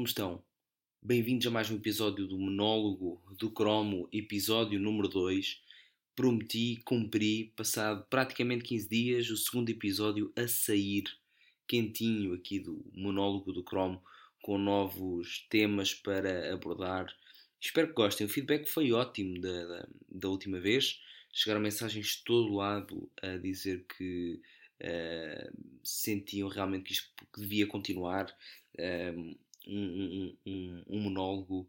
Como estão? Bem-vindos a mais um episódio do Monólogo do Cromo, episódio número 2. Prometi, cumpri, passado praticamente 15 dias, o segundo episódio a sair, quentinho aqui do Monólogo do Cromo, com novos temas para abordar. Espero que gostem. O feedback foi ótimo da, da, da última vez. Chegaram mensagens de todo lado a dizer que uh, sentiam realmente que isto devia continuar. Uh, um, um, um monólogo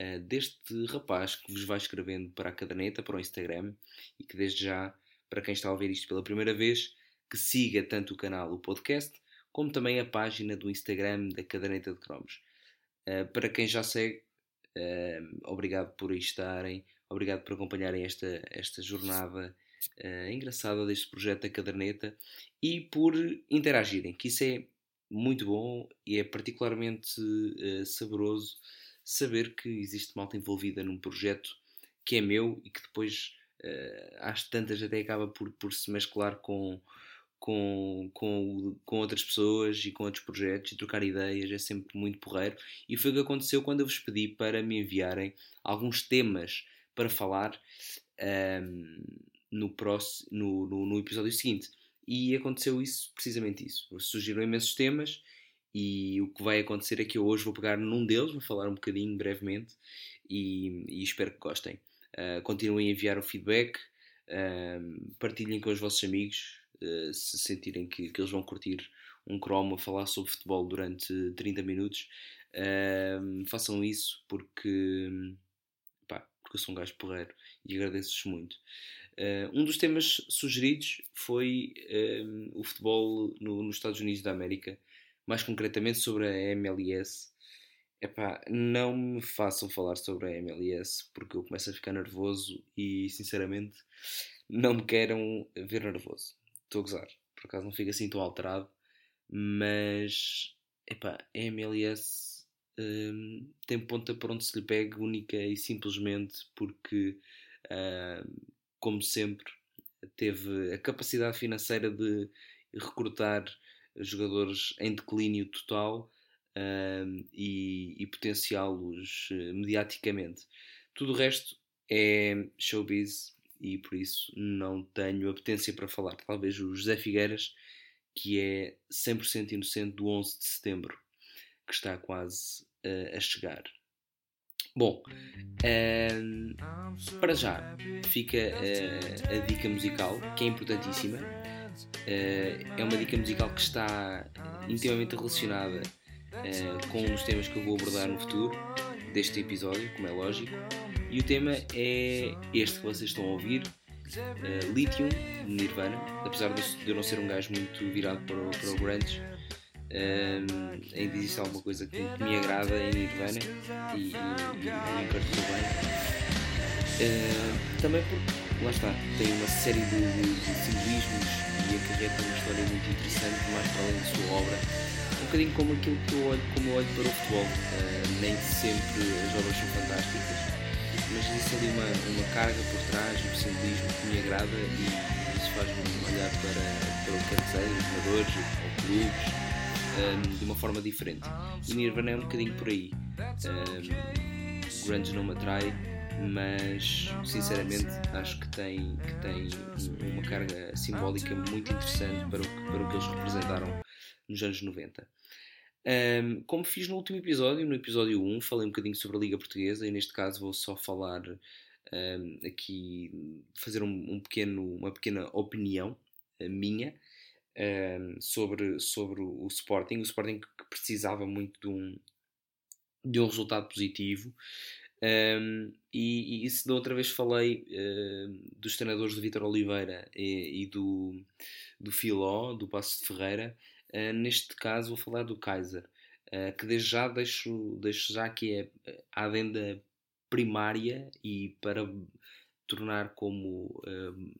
uh, deste rapaz que vos vai escrevendo para a caderneta, para o Instagram, e que desde já, para quem está a ouvir isto pela primeira vez, que siga tanto o canal, o podcast, como também a página do Instagram da caderneta de cromos. Uh, para quem já segue, uh, obrigado por aí estarem, obrigado por acompanharem esta, esta jornada engraçada deste projeto da caderneta e por interagirem, que isso é muito bom e é particularmente uh, saboroso saber que existe malta envolvida num projeto que é meu e que depois uh, às tantas até acaba por, por se mesclar com, com, com, com outras pessoas e com outros projetos e trocar ideias é sempre muito porreiro. E foi o que aconteceu quando eu vos pedi para me enviarem alguns temas para falar um, ehm, no, próximo, no, no, no episódio seguinte e aconteceu isso, precisamente isso. Surgiram imensos temas e o que vai acontecer é que eu hoje vou pegar num deles, vou falar um bocadinho brevemente e, e espero que gostem. Uh, continuem a enviar o feedback, uh, partilhem com os vossos amigos uh, se sentirem que, que, eles vão curtir um cromo a falar sobre futebol durante 30 minutos. façam isso porque, pá, porque eu sou um gajo porreiro e agradeço-vos muito. Uh, um dos temas sugeridos foi uh, o futebol no, nos Estados Unidos da América, mais concretamente sobre a MLS. Epá, não me façam falar sobre a MLS porque eu começo a ficar nervoso e sinceramente não me queiram ver nervoso. Estou a gozar, por acaso não fico assim tão alterado, mas epá, a MLS um, tem ponta para onde se lhe pegue única e simplesmente porque uh, como sempre, teve a capacidade financeira de recrutar jogadores em declínio total e, e potenciá-los uh, mediaticamente. Tudo o resto é showbiz e por isso não tenho apetência para falar. Talvez o José Figueiras, que é 100% inocente do 11 de setembro, que está quase uh, a chegar. Bom, uh, para já fica uh, a dica musical, que é importantíssima. Uh, é uma dica musical que está intimamente relacionada eh, com os temas que eu vou abordar no futuro deste episódio, como é lógico. E o tema é este que vocês estão a ouvir, Lithium, Nirvana. Apesar de eu não ser um gajo muito virado para o, para o grunge, um, ainda existe alguma coisa que, que me agrada em Nirvana e, e, e bem. Uh, também porque, lá está, tem uma série de, de, de simbolismos e acarreta uma história muito interessante, mais para além da sua obra. Um bocadinho como aquilo que eu olho, como eu olho para o futebol. Uh, nem sempre as obras são fantásticas, mas existe ali uma, uma carga por trás, um simbolismo que me agrada e isso faz-me olhar para, para o que quer os jogadores ou clubes um, de uma forma diferente. E Nirvana é um bocadinho por aí. Um, grunge não me atrai, mas sinceramente acho que tem, que tem uma carga simbólica muito interessante para o, que, para o que eles representaram nos anos 90. Um, como fiz no último episódio, no episódio 1, falei um bocadinho sobre a Liga Portuguesa e neste caso vou só falar um, aqui, fazer um, um, pequeno, uma pequena opinião minha um, sobre, sobre o Sporting. O Sporting que precisava muito de um, de um resultado positivo. Um, e, e isso da outra vez falei uh, dos treinadores do Vitor Oliveira e, e, do, do Filó, do Passo de Ferreira. Uh, neste caso vou falar do Kaiser, uh, que desde já deixo, deixo já que é a adenda primária e para tornar como uh,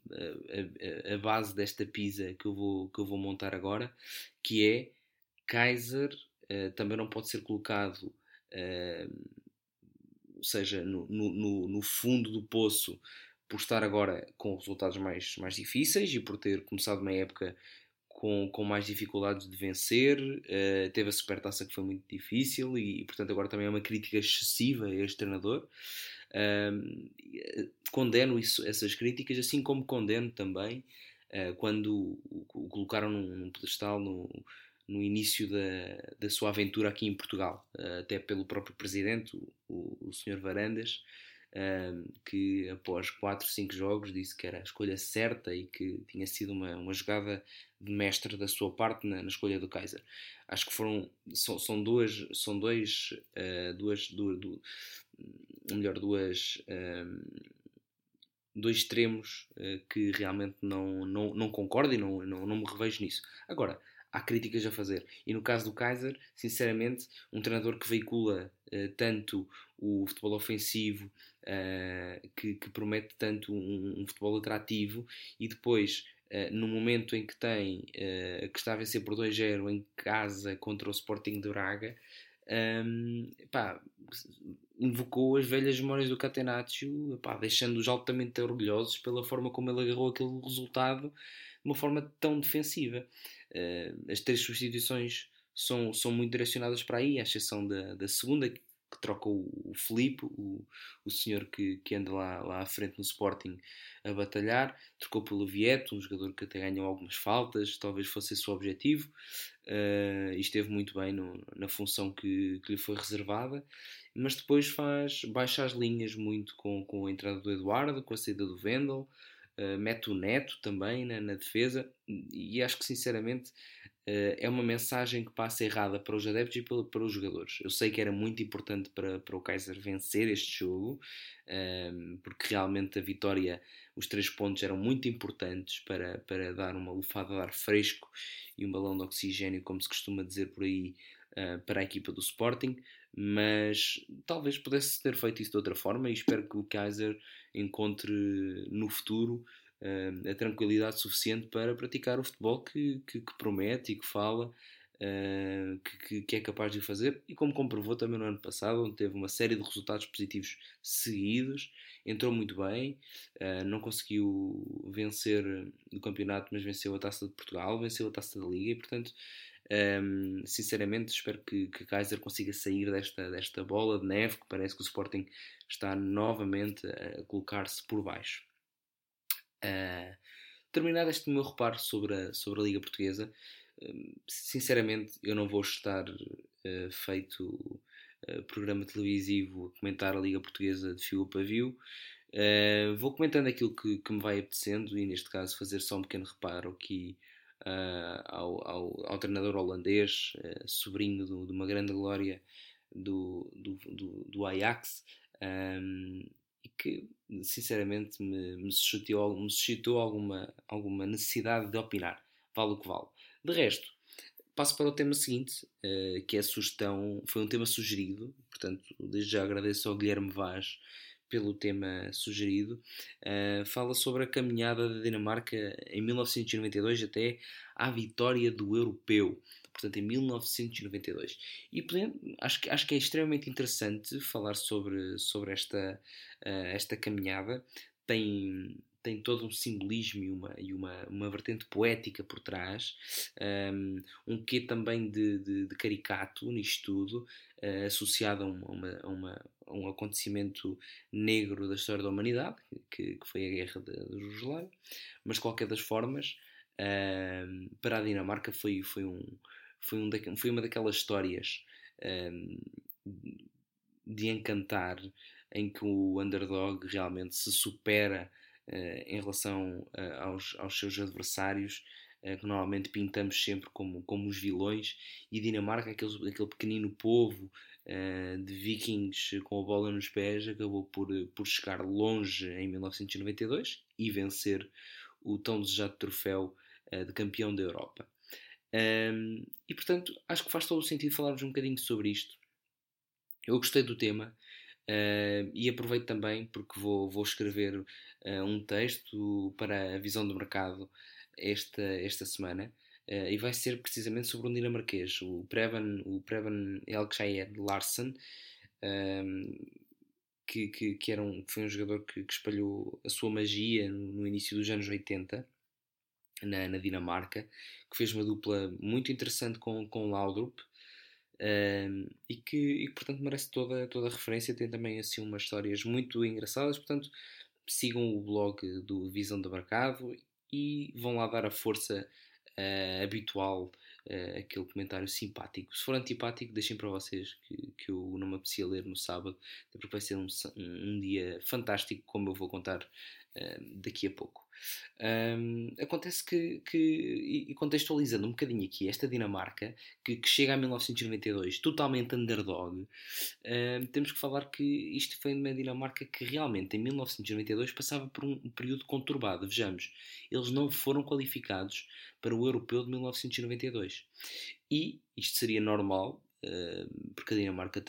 a, a, base desta pizza que eu vou, que eu vou montar agora, que é Kaiser uh, também não pode ser colocado, uh, ou seja, no, no, no, fundo do poço por estar agora com resultados mais, mais difíceis e por ter começado uma época com, com mais dificuldades de vencer, uh, teve a supertaça que foi muito difícil e, e, portanto agora também é uma crítica excessiva a este treinador. Uh, condeno isso, essas críticas, assim como condeno também uh, quando o, colocaram num, num pedestal no, no início da, da sua aventura aqui em Portugal, até pelo próprio presidente, o, o Sr. Varandas, que após 4, 5 jogos disse que era a escolha certa e que tinha sido uma, uma jogada de mestre da sua parte na, na escolha do Kaiser. Acho que foram são, são duas são dois uh, duas, duas, duas melhor duas dois extremos uh, que realmente não, não, não concordo e não, não, não me revejo nisso. Agora, há críticas a fazer. E no caso do Kaiser, sinceramente, um treinador que veicula uh, tanto o futebol ofensivo, uh, que, que, promete tanto um, um, futebol atrativo, e depois, uh, no momento em que tem, que está a vencer por 2-0 em casa contra o Sporting de Braga, um, pá, invocou as velhas memórias do Catenaccio, deixando-os altamente orgulhosos pela forma como ele agarrou aquele resultado de uma forma tão defensiva. Uh, as três substituições são, são muito direcionadas para aí, à exceção da, da segunda, troca o, o Felipe, o, o senhor que, que anda lá, lá à frente no Sporting a batalhar, trocou pelo Vieto, um jogador que até ganhou algumas faltas, talvez fosse esse o objetivo, uh, e esteve muito bem no, na função que, que lhe foi reservada, mas depois faz, baixa as linhas muito com, com a entrada do Eduardo, com a saída do Vendel, uh, mete o Neto também na, na defesa, e acho que sinceramente uh, é uma mensagem que passa errada para os adeptos e para, para os jogadores. Eu sei que era muito importante para, para o Kaiser vencer este jogo, uh, porque realmente a vitória, os três pontos eram muito importantes para, para dar uma lufada de ar fresco e um balão de oxigênio, como se costuma dizer por aí, uh, para a equipa do Sporting mas talvez pudesse ter feito isso de outra forma e espero que o Kaiser encontre no futuro uh, a tranquilidade suficiente para praticar o futebol que, que, que promete e que fala uh, que, que, é capaz de fazer. E como comprovou também no ano passado onde teve uma série de resultados positivos seguidos entrou muito bem uh, não conseguiu vencer o campeonato mas venceu a Taça de Portugal venceu a Taça da Liga e portanto um, sinceramente, espero que, que Kaiser consiga sair desta, desta bola de neve que parece que o Sporting está novamente a colocar-se por baixo. Uh, terminado este meu reparo sobre a, sobre a Liga Portuguesa, uh, sinceramente, eu não vou estar uh, feito uh, programa televisivo a comentar a Liga Portuguesa de fio a pavio. vou comentando aquilo que, que, me vai apetecendo e, neste caso, fazer só um pequeno reparo aqui uh, ao, ao, ao, treinador holandês, uh, sobrinho do, de uma grande glória do, do, do, do Ajax, um, e que sinceramente me, me, suscitou, me suscitou alguma, alguma necessidade de opinar, vale o que vale. De resto, passo para o tema seguinte, uh, que é a sugestão, foi um tema sugerido, portanto, desde já agradeço ao Guilherme Vaz pelo tema sugerido, uh, fala sobre a caminhada da Dinamarca em 1992 até à vitória do Europeu. Portanto, em 1992. E acho, que, acho que é extremamente interessante falar sobre, sobre esta, uh, esta caminhada. Tem, tem todo um simbolismo e uma, e uma, uma vertente poética por trás, um, um quê também de, de, de caricato nisto tudo, uh, associado a, uma, a, uma, a, um acontecimento negro da história da humanidade, que, que foi a guerra da Jugoslávia, mas de qualquer das formas, para a Dinamarca foi, foi, um, foi, um da, foi uma daquelas histórias de encantar em que o underdog realmente se supera em relação uh, aos, aos seus adversários, uh, que normalmente pintamos sempre como, como os vilões, e Dinamarca, aquele, aquele pequenino povo de vikings com a bola nos pés, acabou por, por chegar longe em 1992 e vencer o tão desejado troféu de campeão da Europa. Um, e portanto, acho que faz todo o sentido falarmos um bocadinho sobre isto. Eu gostei do tema uh, e aproveito também porque vou, vou escrever uh, um texto para a visão do mercado esta, esta semana. Uh, e vai ser precisamente sobre um dinamarquês, o Preben, o Preben Elkshire Larsen, que, que, que, era um, foi um jogador que, que espalhou a sua magia no, no início dos anos 80 na, na, Dinamarca, que fez uma dupla muito interessante com, com Laudrup um, e, que, e que, portanto, merece toda, toda a referência. Tem também assim umas histórias muito engraçadas. Portanto, sigam o blog do Visão do Mercado e vão lá dar a força uh, habitual uh, aquele comentário simpático. Se for antipático, deixem para vocês que, que eu não me aprecia ler no sábado, porque vai ser um, um dia fantástico, como eu vou contar uh, daqui a pouco. Um, acontece que, que, e contextualizando um bocadinho aqui, esta Dinamarca, que, que chega a 1992 totalmente underdog, um, temos que falar que isto foi uma Dinamarca que realmente em 1992 passava por um período conturbado. Vejamos, eles não foram qualificados para o Europeu de 1992. E isto seria normal, porque a Dinamarca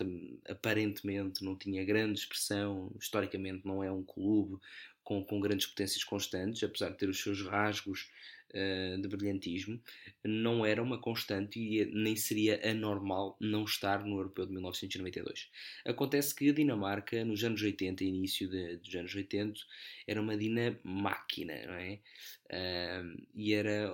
aparentemente não tinha grande expressão, historicamente não é um clube com, com grandes potências constantes, apesar de ter os seus rasgos uh, de brilhantismo, não era uma constante e nem seria anormal não estar no Europeu de 1992. Acontece que a Dinamarca, nos anos 80, início de, dos anos 80, era uma Dina máquina, não é? Uh, e era,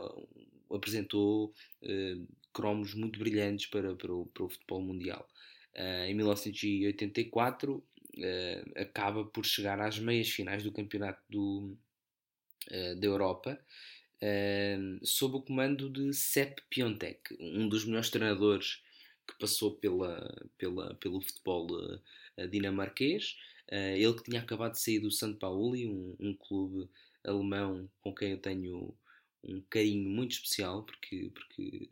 apresentou uh, cromos muito brilhantes para, para, o, para o futebol mundial. Uh, em 1984 uh, acaba por chegar às meias finais do campeonato do, uh, da Europa uh, sob o comando de Sepp Piontek, um dos melhores treinadores que passou pela, pela, pelo futebol dinamarquês. ele que tinha acabado de sair do São Paulo, um, um clube alemão com quem eu tenho um carinho muito especial, porque, porque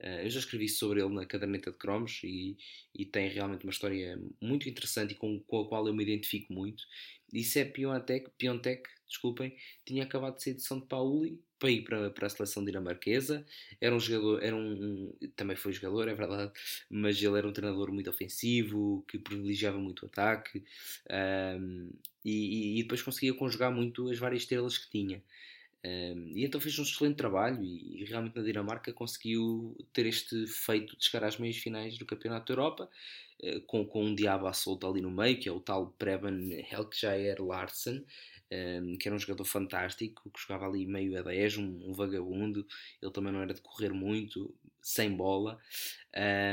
eu já escrevi sobre ele na caderneta de cromos e, e tem realmente uma história muito interessante e com, com a qual eu me identifico muito. E se é Piontek, Piontek desculpem, tinha acabado de sair de São Paulo para ir para, para a seleção dinamarquesa. Era um jogador, era um, também foi jogador, é verdade, mas ele era um treinador muito ofensivo, que privilegiava muito o ataque um, e, e, depois conseguia conjugar muito as várias estrelas que tinha. Um, e então fez um excelente trabalho e, e, realmente na Dinamarca conseguiu ter este feito de chegar às meias finais do Campeonato da Europa uh, com, com um diabo à solta ali no meio, que é o tal Preben Helkjaer Larsen, um, que era um jogador fantástico, que jogava ali meio a 10, um, um vagabundo, ele também não era de correr muito, sem bola.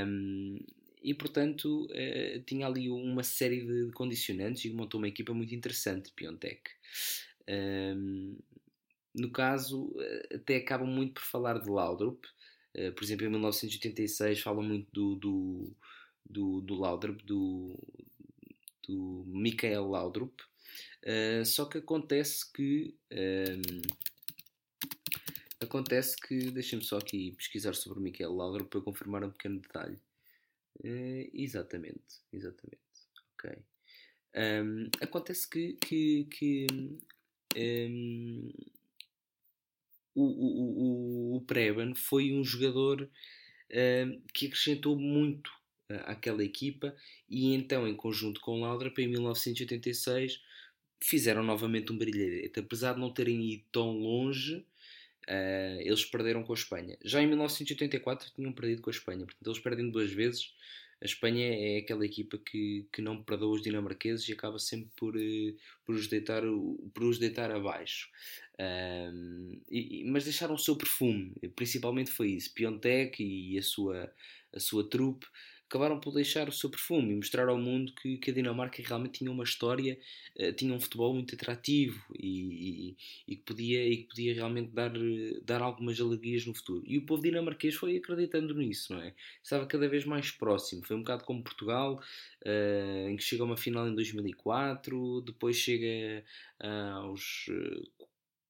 Um, e portanto uh, tinha ali uma série de condicionantes e montou uma equipa muito interessante, Piontek. Um, no caso, eh, até acabam muito por falar de Laudrup. Uh, por exemplo, em 1986 falam muito do, do, do, do Laudrup, do, do Michael Laudrup. Uh, só que acontece que. Um, ehm, acontece que. Deixem-me só aqui pesquisar sobre o Michael Laudrup para confirmar um pequeno detalhe. Uh, exatamente, exatamente. Ok. Um, ehm, acontece que, que, que um, ehm, o, o, o, Preben foi um jogador uh, que acrescentou muito uh, àquela equipa e então, em conjunto com Laudrap, em 1986, fizeram novamente um brilharete. Apesar de não terem ido tão longe, uh, eles perderam com a Espanha. Já em 1984 tinham perdido com a Espanha, portanto eles perdem duas vezes a Espanha é aquela equipa que, que não perdoa os dinamarqueses e acaba sempre por, eh, por, os, deitar, por os deitar abaixo. Um, e, mas deixaram o seu perfume, principalmente foi isso. Piontek e a sua, a sua trupe acabaram por deixar o seu perfume e mostrar ao mundo que, que a Dinamarca realmente tinha uma história, uh, tinha um futebol muito atrativo e, e, e, que podia, e que podia realmente dar, dar algumas alegrias no futuro. E o povo dinamarquês foi acreditando nisso, não é? Estava cada vez mais próximo. Foi um bocado como Portugal, uh, em que chega a uma final em 2004, depois chega aos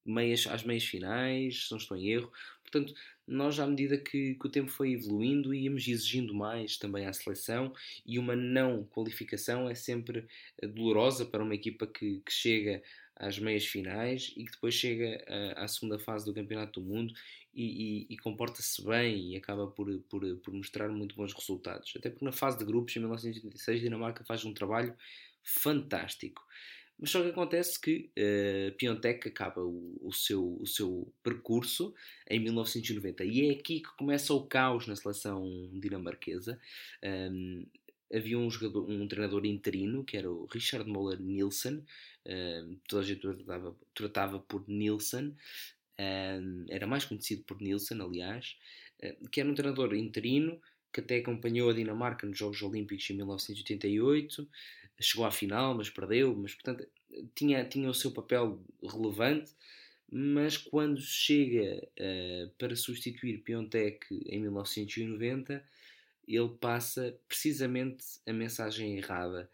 meias, às meias finais, se não estou em erro. Portanto, nós, à medida que, que, o tempo foi evoluindo, íamos exigindo mais também à seleção e uma não qualificação é sempre eh, dolorosa para uma equipa que, que chega às meias finais e que depois chega à, à segunda fase do Campeonato do Mundo e, e, e comporta-se bem e acaba por, por, por mostrar muito bons resultados. Até porque na fase de grupos, em 1986, a Dinamarca faz um trabalho fantástico. Mas só que acontece que uh, Piontek acaba o, o, seu, o seu percurso em 1990 e é aqui que começa o caos na seleção dinamarquesa. Um, havia um, jogador, um treinador interino que era o Richard Moller Nielsen, um, toda a gente tratava, tratava por Nielsen, um, era mais conhecido por Nielsen, aliás, uh, que era um treinador interino que até acompanhou a Dinamarca nos Jogos Olímpicos em 1988, chegou à final, mas perdeu, mas portanto tinha, tinha o seu papel relevante, mas quando chega uh, para substituir Piontek em 1990, ele passa precisamente a mensagem errada.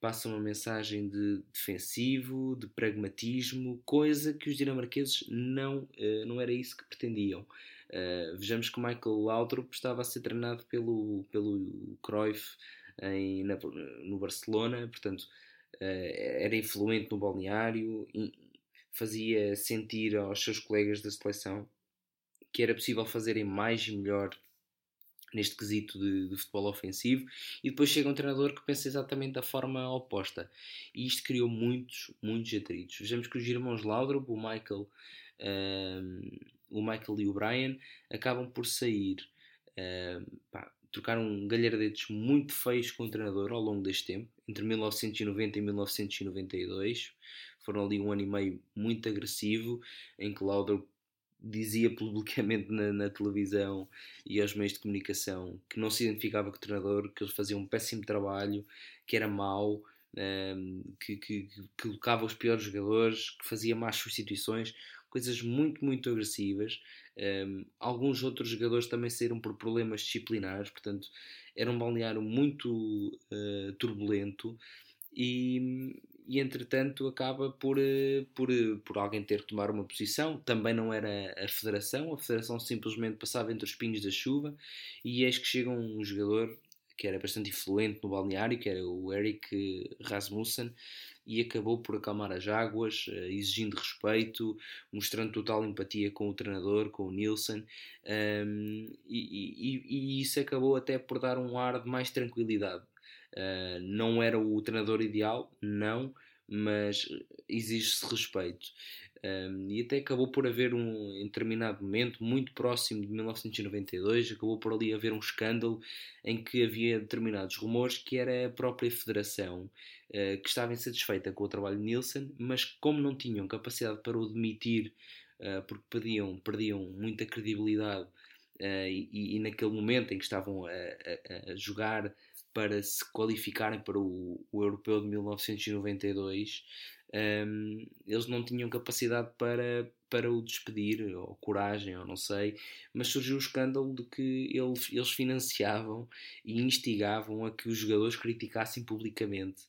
Passa uma mensagem de defensivo, de pragmatismo, coisa que os dinamarqueses não, uh, não era isso que pretendiam. Uh, vejamos que Michael Laudrup estava a ser treinado pelo, pelo Cruyff em, na, no Barcelona, portanto uh, era influente no balneário, fazia sentir aos seus colegas da seleção que era possível fazerem mais e melhor neste quesito de, de, futebol ofensivo, e depois chega um treinador que pensa exatamente da forma oposta. E isto criou muitos, muitos atritos. Vejamos que os irmãos Laudrup, o Michael, um, o Michael e o Brian, acabam por sair. Um, pá, trocaram galhardetes muito feios com o treinador ao longo deste tempo, entre 1990 e 1992. Foram ali um ano e meio muito agressivo, em que Laudrup dizia publicamente na, na, televisão e aos meios de comunicação que não se identificava com o treinador, que eles faziam um péssimo trabalho, que era mau, um, ehm, que, que, que, colocava os piores jogadores, que fazia más substituições, coisas muito, muito agressivas. Um, alguns outros jogadores também saíram por problemas disciplinares, portanto, era um balneário muito uh, turbulento e, e entretanto acaba por, eh, por, por alguém ter que tomar uma posição. Também não era a federação, a federação simplesmente passava entre os pinhos da chuva e eis que chega um jogador que era bastante influente no balneário, que era o Eric Rasmussen, e acabou por acalmar as águas, eh, exigindo respeito, mostrando total empatia com o treinador, com o Nielsen, um, e, e, e, isso acabou até por dar um ar de mais tranquilidade. Uh, não era o treinador ideal, não, mas exige-se respeito. Um, e até acabou por haver um, em determinado momento, muito próximo de 1992, acabou por ali haver um escândalo em que havia determinados rumores que era a própria federação uh, que estava insatisfeita com o trabalho de Nielsen, mas como não tinham capacidade para o demitir, uh, porque perdiam, perdiam muita credibilidade, uh, e, e, naquele momento em que estavam a, a, a jogar para se qualificarem para o, o Europeu de 1992, um, eles não tinham capacidade para, para o despedir, ou coragem, ou não sei, mas surgiu o escândalo de que eles, eles financiavam e instigavam a que os jogadores criticassem publicamente,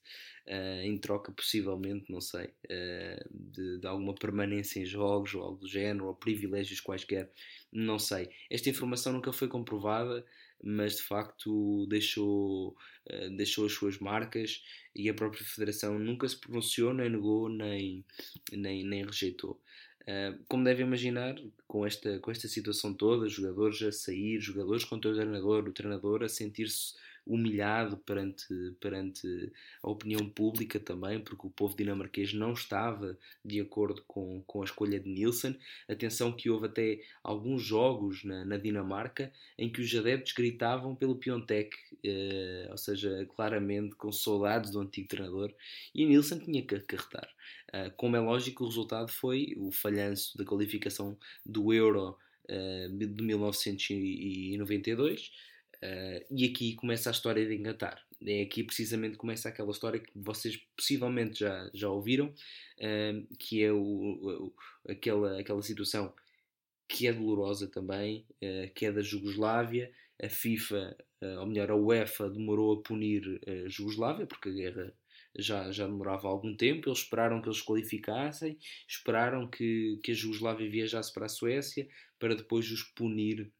uh, em troca, possivelmente, não sei, uh, de, de, alguma permanência em jogos, ou algo do género, ou privilégios quaisquer, não sei. Esta informação nunca foi comprovada mas de facto deixou, uh, deixou as suas marcas e a própria Federação nunca se pronunciou, nem negou, nem, nem, nem rejeitou. Uh, como deve imaginar, com esta, com esta situação toda, jogadores a sair, jogadores contra o treinador, o treinador a sentir-se humilhado perante, perante a opinião pública também, porque o povo dinamarquês não estava de acordo com, com a escolha de Nielsen. Atenção que houve até alguns jogos na, na Dinamarca em que os adeptos gritavam pelo Piontek, eh, ou seja, claramente com saudades do antigo treinador, e Nielsen tinha que acarretar. Uh, como é lógico, o resultado foi o falhanço da qualificação do Euro uh, de 1992 Uh, e aqui começa a história de engatar. É aqui precisamente começa aquela história que vocês possivelmente já, já ouviram, uh, que é o, o, aquela, aquela situação que é dolorosa também, uh, que é da Jugoslávia. A FIFA, ou melhor, a UEFA demorou a punir a Jugoslávia, porque a guerra já, já demorava algum tempo. Eles esperaram que eles qualificassem, esperaram que, que a Jugoslávia viajasse para a Suécia para depois os punir.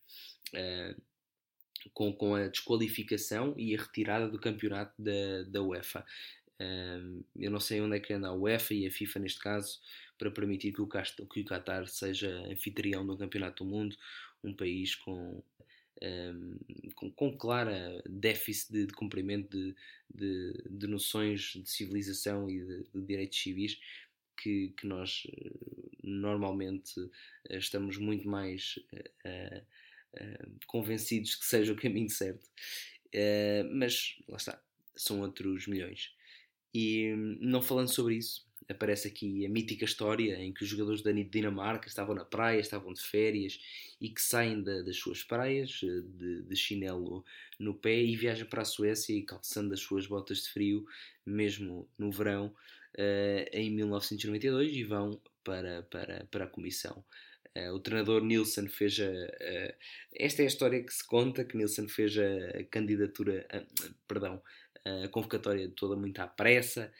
Com, com a desqualificação e a retirada do campeonato da, da UEFA. Um, eu não sei onde é que anda a UEFA e a FIFA neste caso para permitir que o, que o Qatar seja anfitrião do Campeonato do Mundo, um país com, um, com, com, clara déficit de, de cumprimento de, de, de, noções de civilização e de, de direitos civis que, que, nós eh, normalmente eh, estamos muito mais uh, convencidos que seja o caminho certo. Uh, mas lá está, são outros milhões. E não falando sobre isso, aparece aqui a mítica história em que os jogadores da Dinamarca estavam na praia, estavam de férias e que saem da, das suas praias eh, de, de, chinelo no pé e viajam para a Suécia e calçando as suas botas de frio, mesmo no verão, uh, em 1992, e vão para, para, para a comissão. Uh, o treinador Nilsson fez a, uh, esta é a história que se conta que Nilsson fez a, a candidatura, perdão, a convocatória toda muito à pressa.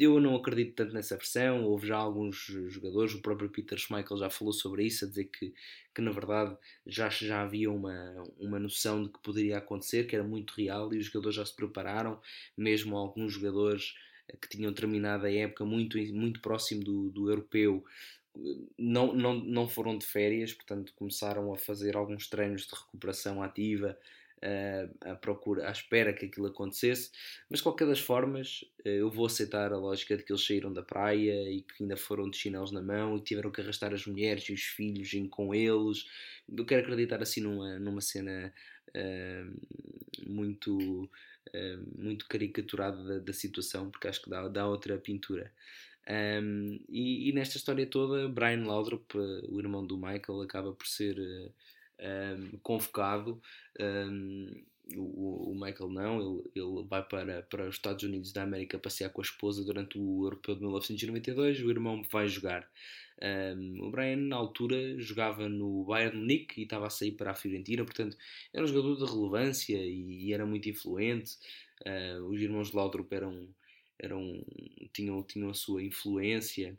eu não acredito tanto nessa versão. Houve já alguns jogadores, o próprio Peter Schmeichel já falou sobre isso, a dizer que, que na verdade já, já havia uma, uma noção de que poderia acontecer, que era muito real e os jogadores já se prepararam, mesmo alguns jogadores que tinham terminado a época muito, muito próximo do, do europeu não, não, não foram de férias, portanto começaram a fazer alguns treinos de recuperação ativa uh, à procura, à espera que aquilo acontecesse, mas de qualquer das formas uh, eu vou aceitar a lógica de que eles saíram da praia e que ainda foram de chinelos na mão e tiveram que arrastar as mulheres e os filhos com eles. Eu quero acreditar assim numa, numa cena uh, muito muito caricaturada da, da, situação, porque acho que dá, dá outra pintura. Um, e, e, nesta história toda, Brian Laudrup, o irmão do Michael, acaba por ser um, convocado. Um, o, o, Michael não, ele, ele vai para, para os Estados Unidos da América passear com a esposa durante o Europeu de 1992. O irmão vai jogar. Um, o Brian, na altura, jogava no Bayern Munique e estava a sair para a Fiorentina, portanto, era um jogador de relevância e, e era muito influente. Uh, os irmãos Laudrup eram, eram, tinham, tinham a sua influência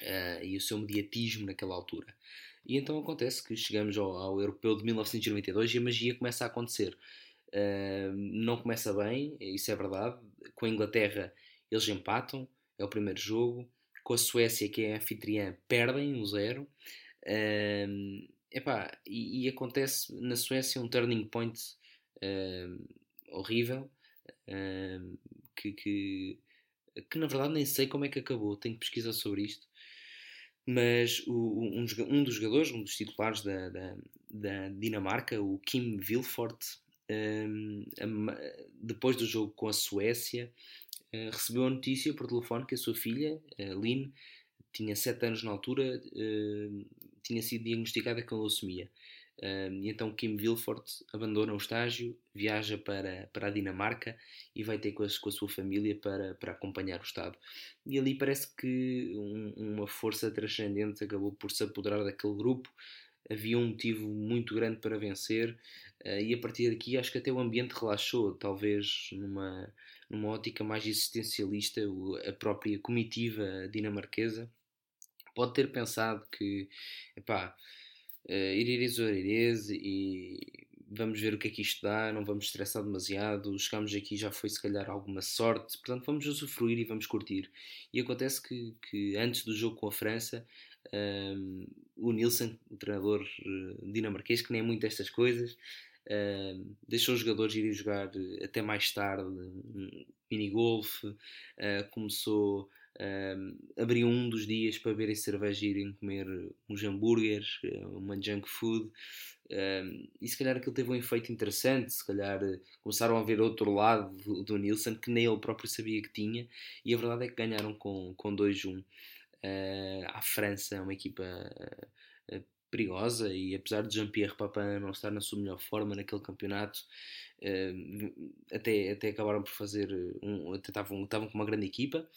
uh, e o seu mediatismo naquela altura. E então acontece que chegamos ao, ao Europeu de 1992 e a magia começa a acontecer. Uh, não começa bem, isso é verdade. Com a Inglaterra eles empatam, é o primeiro jogo. Com a Suécia, que é anfitriã, perdem um zero. Uh, epá, e, e, acontece na Suécia um turning point uh, horrível que, que, que na verdade nem sei como é que acabou. Tenho que pesquisar sobre isto mas o, um, um, dos jogadores, um dos titulares da, da, da Dinamarca, o Kim Vilfort, um, depois do jogo com a Suécia, uh, recebeu a notícia por telefone que a sua filha, a Lynn, tinha 7 anos na altura, uh, tinha sido diagnosticada com leucemia. Um, e então Kim Vilfort abandona o estágio, viaja para, para a Dinamarca e vai ter com a, com a sua família para, para acompanhar o Estado. E ali parece que um, uma força transcendente acabou por se apoderar daquele grupo. Havia um motivo muito grande para vencer, uh, e a partir daqui acho que até o ambiente relaxou, talvez numa, numa ótica mais existencialista, a própria comitiva dinamarquesa pode ter pensado que, epá, uh, irirês orerês e vamos ver o que é que isto dá, não vamos estressar demasiado, chegamos aqui já foi se calhar alguma sorte, portanto vamos usufruir e vamos curtir. E acontece que, que antes do jogo com a França, um, o Nilsson, o treinador uh, dinamarquês, que nem é muito estas coisas, uh, deixou os jogadores irem jogar até mais tarde, um mini-golf, uh, começou um, abriam um dos dias para beberem cerveja e irem comer uns hambúrgueres, eh, uma junk food. Um, e se calhar aquilo teve um efeito interessante. Se calhar eh, começaram a ver outro lado do, do Nilsson que nem ele próprio sabia que tinha. E a verdade é que ganharam com, com 2-1 uh, à França, uma equipa uh, perigosa. E apesar de Jean-Pierre Papin não estar na sua melhor forma naquele campeonato, até, até acabaram por fazer. Um, até estavam, estavam com uma grande equipa.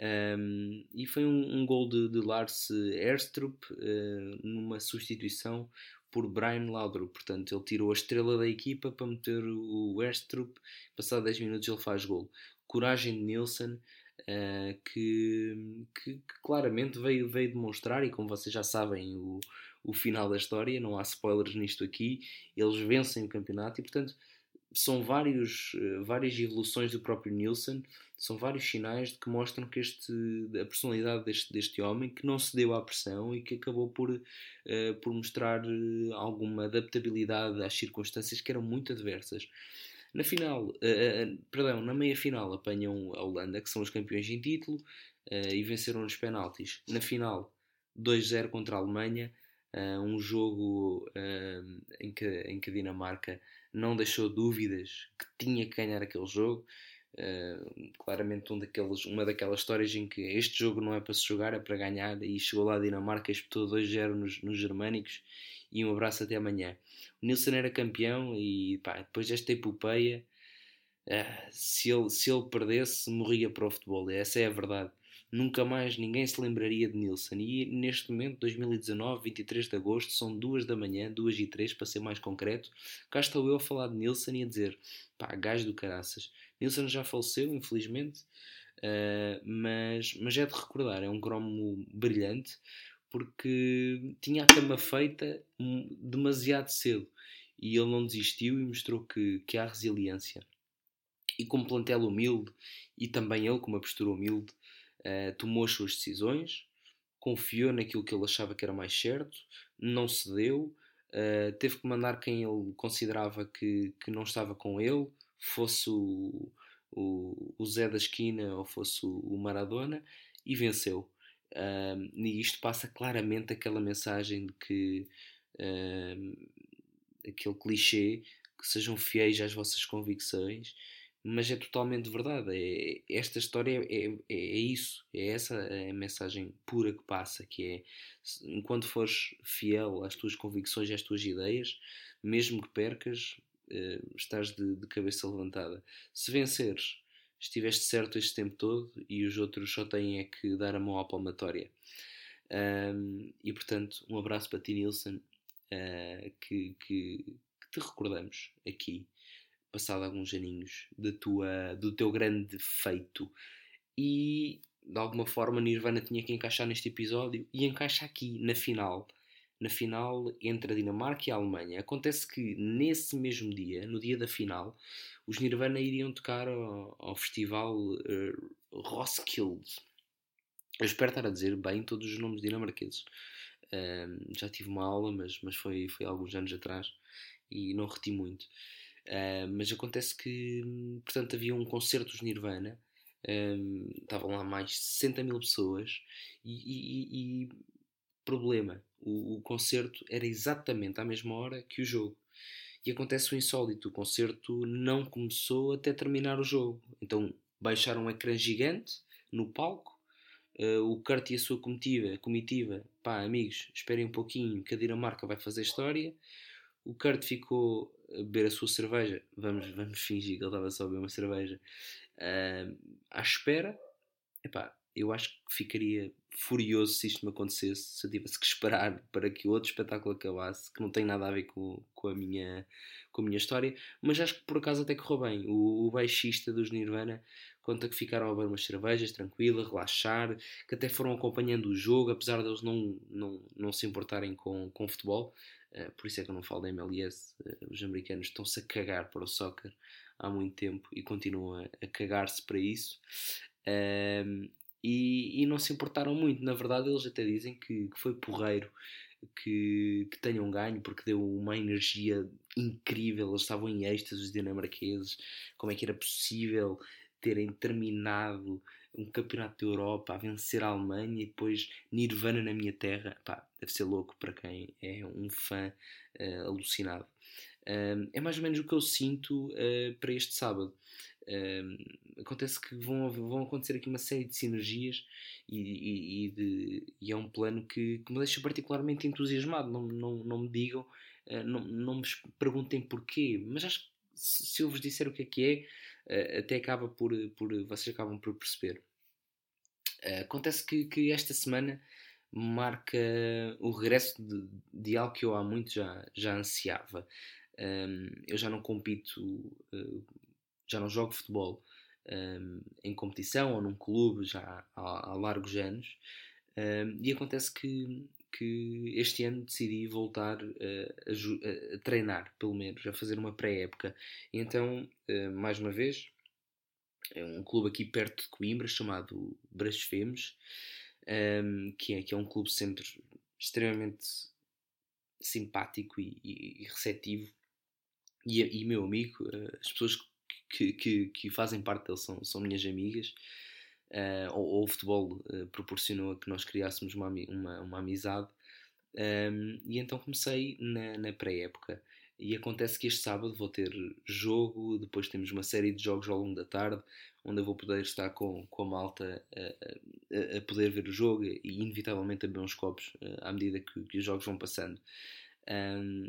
Um, e foi um, um gol de, de Lars Erstrup uh, numa substituição por Brian Laudrup. Portanto, ele tirou a estrela da equipa para meter o Erstrup. Passado 10 minutos, ele faz gol. Coragem de Nilsson. Uh, que, que, que, claramente veio, veio demonstrar, e como vocês já sabem, o, o final da história, não há spoilers nisto aqui, eles vencem o campeonato e, portanto, são vários, uh, várias evoluções do próprio Nilsson são vários sinais que mostram que este, a personalidade deste, deste homem que não cedeu à pressão e que acabou por, uh, por mostrar uh, alguma adaptabilidade às circunstâncias que eram muito adversas. Na final, uh, perdão, na meia final apanham a Holanda, que são os campeões em título, e venceram nos penaltis. Na final, 2-0 contra a Alemanha, um jogo em, que, em que a Dinamarca não deixou dúvidas que tinha que ganhar aquele jogo Uh, claramente um daqueles, uma daquelas histórias em que este jogo não é para se jogar, é para ganhar, e chegou lá a Dinamarca, espetou 2-0 nos, nos germânicos, e um abraço até amanhã. O Nilsson era campeão, e pá, depois desta epopeia, uh, se, ele, se ele perdesse, morria para o futebol, essa é a verdade nunca mais ninguém se lembraria de Nilsson. E neste momento, 2019, 23 de agosto, são 2 da manhã, 2 e 3 para ser mais concreto. Cá estou eu a falar de Nilsson e a dizer: pá, gajo do caraças. Nilsson já faleceu, infelizmente, uh, mas, mas é de recordar, é um cromo brilhante porque tinha a cama feita demasiado cedo e ele não desistiu e mostrou que, que há resiliência. E com um plantel humilde, e também ele com uma postura humilde, uh, tomou as suas decisões, confiou naquilo que ele achava que era mais certo, não cedeu, uh, teve que mandar quem ele considerava que, que não estava com ele, fosse o, o, o Zé da esquina ou fosse o, o Maradona, e venceu. Uh, e isto passa claramente aquela mensagem de que uh, aquele clichê que sejam fiéis às vossas convicções mas é totalmente verdade. É, esta história é, é, é, isso, é essa a mensagem pura que passa, que é enquanto fores fiel às tuas convicções e às tuas ideias, mesmo que percas, eh, estás de, de, cabeça levantada. Se venceres, estiveste certo este tempo todo e os outros só têm é que dar a mão à palmatória. Um, e portanto, um abraço para ti, Nilson, uh, que, que, que te recordamos aqui passado alguns aninhos, tua, do teu grande feito. E de alguma forma Nirvana tinha que encaixar neste episódio e encaixa aqui na final. Na final entre a Dinamarca e a Alemanha. Acontece que nesse mesmo dia, no dia da final, os Nirvana iriam tocar ao, ao festival uh, Roskilde. Eu espero estar a dizer bem todos os nomes dinamarqueses. Já tive uma aula, mas, mas foi, foi alguns anos atrás e não reti muito. Uh, mas acontece que, portanto, havia um concerto dos Nirvana, um, estavam lá mais de 60 mil pessoas, e, e, e problema, o, o, concerto era exatamente à mesma hora que o jogo. E acontece o insólito: o concerto não começou até terminar o jogo. Então baixaram um ecrã gigante no palco. Uh, o Kurt e a sua comitiva, comitiva, pá, amigos, esperem um pouquinho que a Dinamarca vai fazer história. O Kurt ficou a beber a sua cerveja, vamos, vamos fingir que ele estava só a beber uma cerveja, uh, à espera, epá, eu acho que ficaria furioso se isto me acontecesse, se eu tivesse que esperar para que outro espetáculo acabasse, que não tem nada a ver com, com, a, minha, com a minha história, mas acho que por acaso até correu bem. O, o baixista dos Nirvana conta que ficaram a beber umas cervejas, tranquila, relaxar, que até foram acompanhando o jogo, apesar deles não, não, não se importarem com, com futebol, por isso é que eu não falo da MLS. Eh, os americanos estão-se a cagar para o soccer há muito tempo e continuam a, cagar-se para isso. Uh, e, e, não se importaram muito. Na verdade, eles até dizem que, que foi porreiro que, que tenham ganho porque deu uma energia incrível. Eles estavam em êxtase, os dinamarqueses. Como é que era possível terem terminado um campeonato da Europa a vencer a Alemanha e depois Nirvana na minha terra? Pá, deve ser louco para quem é um fã uh, alucinado. Uh, é mais ou menos o que eu sinto uh, para este sábado. acontece que vão, vão acontecer aqui uma série de sinergias e, e, e, de, e é um plano que, que, me deixa particularmente entusiasmado. Não, não, não me digam, não, não me perguntem porquê, mas acho que se eu vos disser o que é que é, até acaba por, por vocês acabam por perceber. acontece que, que esta semana marca o regresso de, de, algo que eu há muito já, já ansiava. Um, eu já não compito, uh, já não jogo futebol um, em competição ou num clube já há, há largos anos. Um, e acontece que, que este ano decidi voltar uh, a, a, treinar, pelo menos, a fazer uma pré-época. Então, uh, mais uma vez, é um clube aqui perto de Coimbra chamado Brasfemes um, que, é, que é um clube sempre extremamente simpático e, e, e receptivo. E, e, meu amigo, uh, as pessoas que, que, que, fazem parte dele são, são minhas amigas. Uh, ou, ou, o futebol uh, proporcionou que nós criássemos uma, uma, uma amizade. Um, e então comecei na, na pré-época. E acontece que este sábado vou ter jogo, depois temos uma série de jogos ao longo da tarde, onde eu vou poder estar com, com a malta a, a, a poder ver o jogo e, inevitavelmente, beber uns copos à medida que, que os jogos vão passando. Um,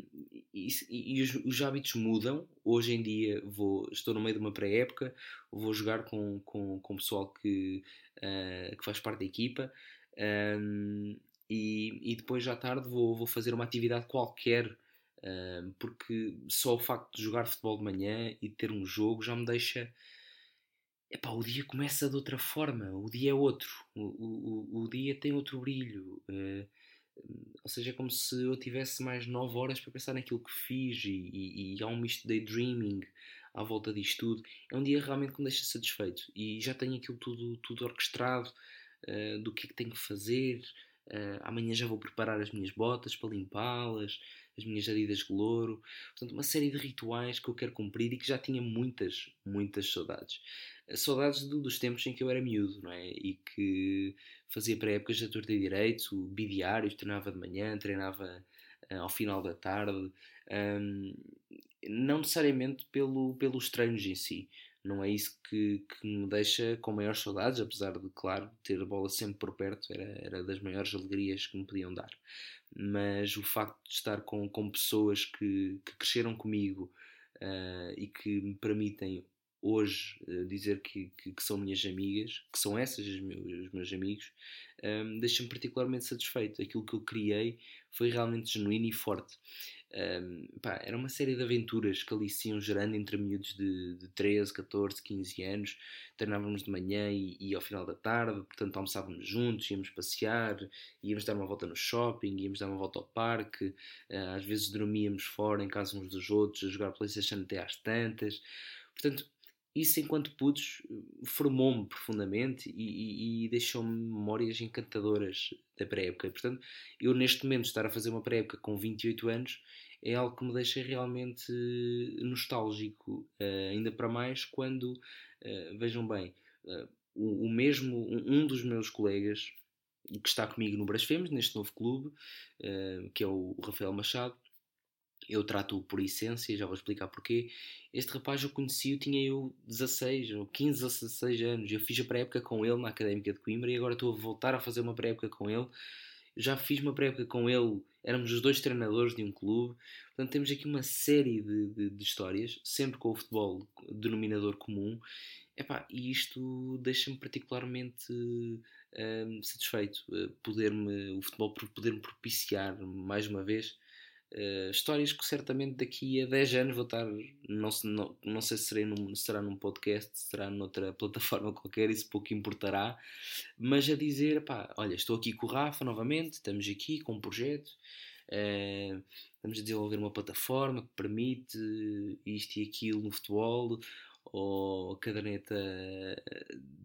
e, e os, os, hábitos mudam. Hoje em dia vou, estou no meio de uma pré-época, vou jogar com, com, com pessoal que, uh, que faz parte da equipa um, e, e, depois à tarde vou, vou fazer uma atividade qualquer. porque só o facto de jogar futebol de manhã e de ter um jogo já me deixa epá, o dia começa de outra forma, o dia é outro, o, o, o dia tem outro brilho. Uh, ou seja, é como se eu tivesse mais 9 horas para pensar naquilo que fiz e, e, e há um misto de daydreaming à volta disto tudo. É um dia realmente que me deixa satisfeito e já tenho aquilo tudo, tudo orquestrado uh, do que é que tenho que fazer. Uh, amanhã já vou preparar as minhas botas para limpá-las, as minhas adidas de louro. Portanto, uma série de rituais que eu quero cumprir e que já tinha muitas, muitas saudades. Saudades do, dos tempos em que eu era miúdo, não é? E que fazia pré-épocas de torta e direito, bidiários, treinava de manhã, treinava uh, ao final da tarde, um, não necessariamente pelo, pelos treinos em si, não é isso que, que me deixa com maiores saudades, apesar de, claro, ter a bola sempre por perto era, era das maiores alegrias que me podiam dar. Mas o facto de estar com, com pessoas que, que cresceram comigo uh, e que me permitem hoje uh, dizer que, que, que, são minhas amigas, que são essas os meus, os meus amigos, um, ehm, deixa-me particularmente satisfeito. Aquilo que eu criei foi realmente genuíno e forte. Um, ehm, pá, era uma série de aventuras que ali se iam gerando entre miúdos de, de 13, 14, 15 anos. Treinávamos de manhã e, e, ao final da tarde, portanto almoçávamos juntos, íamos passear, íamos dar uma volta no shopping, íamos dar uma volta ao parque, uh, às vezes dormíamos fora em casa uns dos outros, a jogar Playstation até às tantas. Portanto, isso enquanto putos formou-me profundamente e, e, e deixou-me memórias encantadoras da pré-época. Portanto, eu neste momento estar a fazer uma pré-época com 28 anos é algo que me deixa realmente nostálgico, uh, ainda para mais quando, vejam bem, o, o, mesmo, um dos meus colegas que está comigo no Brasfemes, neste novo clube, que é o Rafael Machado, eu trato-o por essência, já vou explicar porquê. Este rapaz eu conheci, eu tinha eu 16 ou 15 ou 16 anos. Eu fiz a pré-época com ele na Académica de Coimbra e agora estou a voltar a fazer uma pré-época com ele. Já fiz uma pré-época com ele, éramos os dois treinadores de um clube. Portanto, temos aqui uma série de, de, de histórias, sempre com o futebol denominador comum. Epá, e isto deixa-me particularmente hum, satisfeito. Uh, poder-me, o futebol poder-me propiciar mais uma vez Uh, histórias que certamente daqui a 10 anos vou estar, não, não, não sei se serei num, será num podcast, será noutra plataforma qualquer, isso pouco importará, mas a dizer, pá, olha, estou aqui com o Rafa novamente, estamos aqui com um projeto, uh, estamos a desenvolver uma plataforma que permite isto e aquilo no futebol, ou a caderneta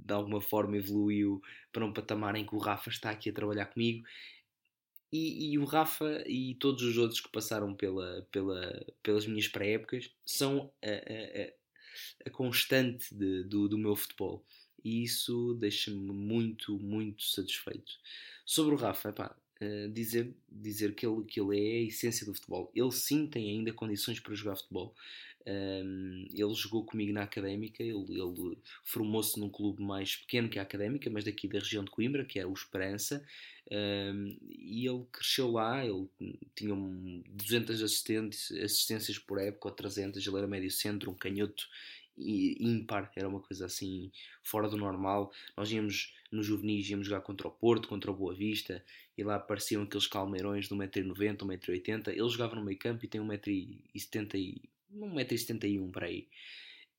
de alguma forma evoluiu para um patamar em que o Rafa está aqui a trabalhar comigo e, e, o Rafa e todos os outros que passaram pela, pela, pelas minhas pré-épocas são a, a, a constante de, do, do meu futebol. E isso deixa-me muito, muito satisfeito. Sobre o Rafa, uh, dizer, dizer que, ele, que ele é a essência do futebol. Ele sim tem ainda condições para jogar futebol. Um, ele jogou comigo na Académica, ele, ele formou-se num clube mais pequeno que a Académica, mas daqui da região de Coimbra, que é o Esperança, um, e ele cresceu lá, ele tinha 200 assistentes, assistências por época, ou 300, ele era médio centro, um canhoto ímpar, era uma coisa assim fora do normal. Nós íamos no juvenis, íamos jogar contra o Porto, contra o Boa Vista, e lá apareciam aqueles calmeirões de 1,90m, 1,80m. Ele jogava no meio campo e tem 1,70m 1,71m para aí.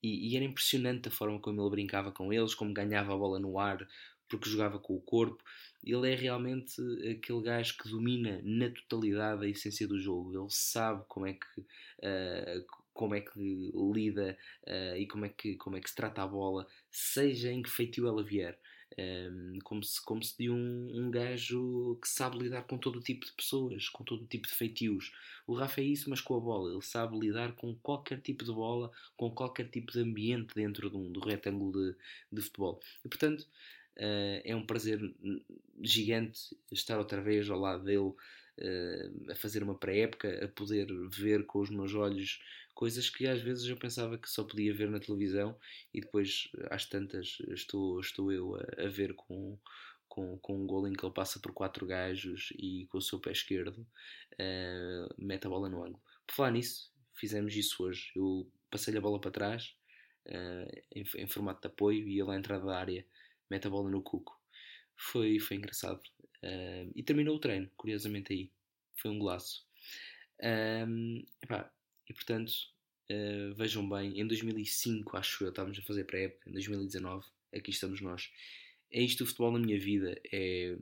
E, e, era impressionante a forma como ele brincava com eles, como ganhava a bola no ar, porque jogava com o corpo. Ele é realmente aquele gajo que domina na totalidade a essência do jogo. Ele sabe como é que, uh, como é que lida uh, e como é que, como é que se trata a bola, seja em que feitio ela vier. Como, se, como se de um, um gajo que sabe lidar com todo o tipo de pessoas, com todo o tipo de feitios. O Rafa é isso, mas com a bola. Ele sabe lidar com qualquer tipo de bola, com qualquer tipo de ambiente dentro de um, do retângulo de, de futebol. E portanto, uh, é um prazer gigante estar outra vez ao lado dele. uh, a fazer uma pré-época, a poder ver com os meus olhos coisas que às vezes eu pensava que só podia ver na televisão e depois às tantas estou, estou eu a, a ver com, com, com um gol em que ele passa por quatro gajos e com o seu pé esquerdo uh, mete a bola no ângulo. Por falar nisso, fizemos isso hoje. Eu passei-lhe a bola para trás uh, em, em, formato de apoio e ele à entrada da área mete a bola no cuco. Foi, foi engraçado. Uh, e terminou o treino, curiosamente aí. Foi um golaço. Um, epá, e portanto, uh, vejam bem, em 2005, acho eu, estávamos a fazer pré-época, em 2019, aqui estamos nós. É isto o futebol na minha vida, é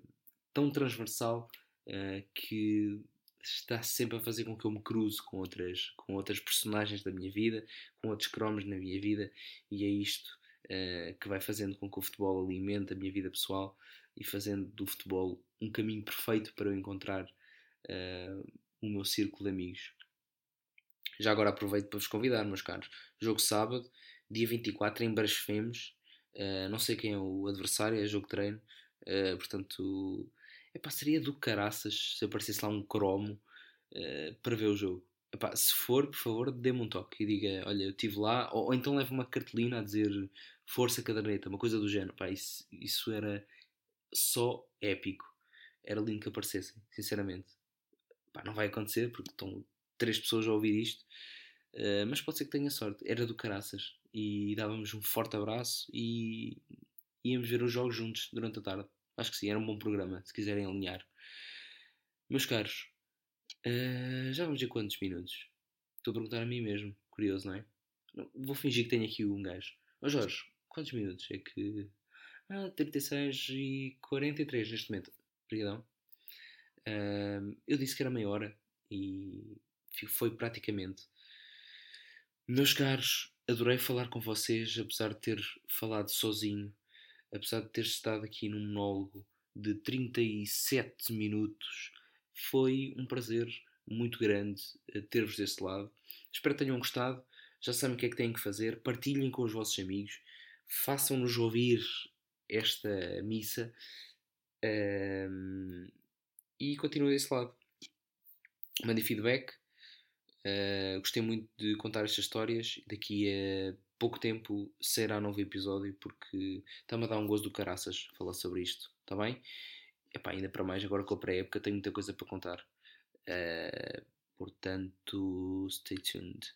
tão transversal uh, que está sempre a fazer com que eu me cruze com outras, com outras personagens da minha vida, com outros cromos na minha vida, e é isto uh, que vai fazendo com que o futebol alimente a minha vida pessoal e fazendo do futebol um caminho perfeito para eu encontrar uh, o meu círculo de amigos. Já agora aproveito para vos convidar, meus caros. Jogo sábado, dia 24, em Brasfemos. Uh, não sei quem é o adversário, é jogo treino. Uh, portanto, epá, seria do caraças se aparecesse lá um cromo uh, para ver o jogo. Epá, se for, por favor, dê-me um toque e diga: Olha, eu estive lá. Ou, ou, então leve uma cartelina a dizer Força Caderneta, uma coisa do género. Epá, isso, isso era só épico. Era lindo que aparecessem, sinceramente. Epá, não vai acontecer porque estão três pessoas a ouvir isto, uh, mas pode ser que tenha sorte. Era do caraças e dávamos um forte abraço e íamos ver os jogos juntos durante a tarde. Acho que sim, era um bom programa, se quiserem alinhar. Meus caros, uh, já vamos ver quantos minutos? Estou a perguntar a mim mesmo, curioso, não é? Vou fingir que tenho aqui um gajo. Ó Jorge, quantos minutos? É que. Ah, 36 e 43 neste momento. Obrigadão. Uh, eu disse que era meia hora e foi praticamente. Meus caros, adorei falar com vocês, apesar de ter falado sozinho, apesar de ter estado aqui num monólogo de 37 minutos. Foi um prazer muito grande eh, ter-vos desse lado. Espero que tenham gostado. Já sabem o que é que têm que fazer. Partilhem com os vossos amigos. Façam-nos ouvir esta missa. Um, e continuem desse lado. Mandem feedback. Uh, gostei muito de contar estas histórias. Daqui a pouco tempo será novo episódio porque está-me a dar um gozo do caraças falar sobre isto, está bem? Epá, ainda para mais agora com a pré-época tenho muita coisa para contar. Uh, portanto, stay tuned.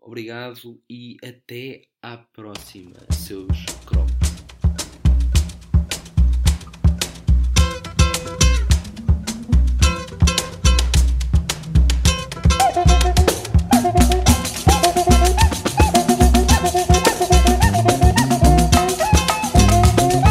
Obrigado e até à próxima, seus cromos.